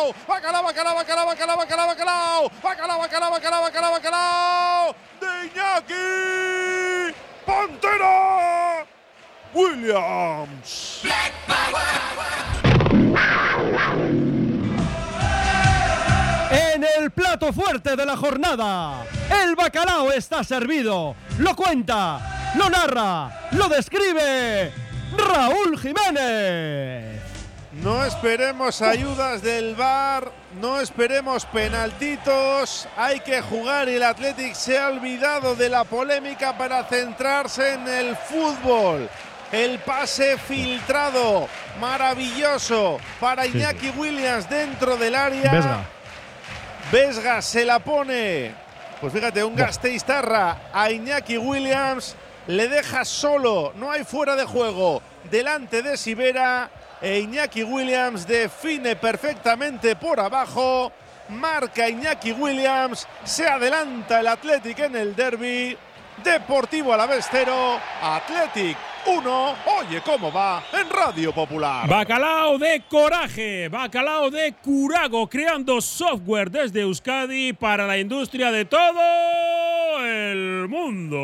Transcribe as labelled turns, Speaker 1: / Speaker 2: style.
Speaker 1: Bacalao. Bacala, Bacala, Bacala, Bacala, Bacala, Bacalao. Bacala, Bacala, Bacala, Bacala, Bacalao. De Iñaki Pantera Williams.
Speaker 2: En el plato fuerte de la jornada, el bacalao está servido. Lo cuenta, lo narra, lo describe Raúl Jiménez.
Speaker 1: No esperemos ayudas del VAR, no esperemos penaltitos, hay que jugar y el Athletic se ha olvidado de la polémica para centrarse en el fútbol. El pase filtrado, maravilloso para Iñaki Williams dentro del área.
Speaker 2: Vesga.
Speaker 1: Vesga se la pone. Pues fíjate, un Gasteiztarra a Iñaki Williams le deja solo, no hay fuera de juego, delante de Sibera e Iñaki Williams define perfectamente por abajo, marca Iñaki Williams, se adelanta el Athletic en el derby, Deportivo Alavestero, Athletic 1, oye cómo va en Radio Popular.
Speaker 3: Bacalao de coraje, bacalao de curago, creando software desde Euskadi para la industria de todo el mundo.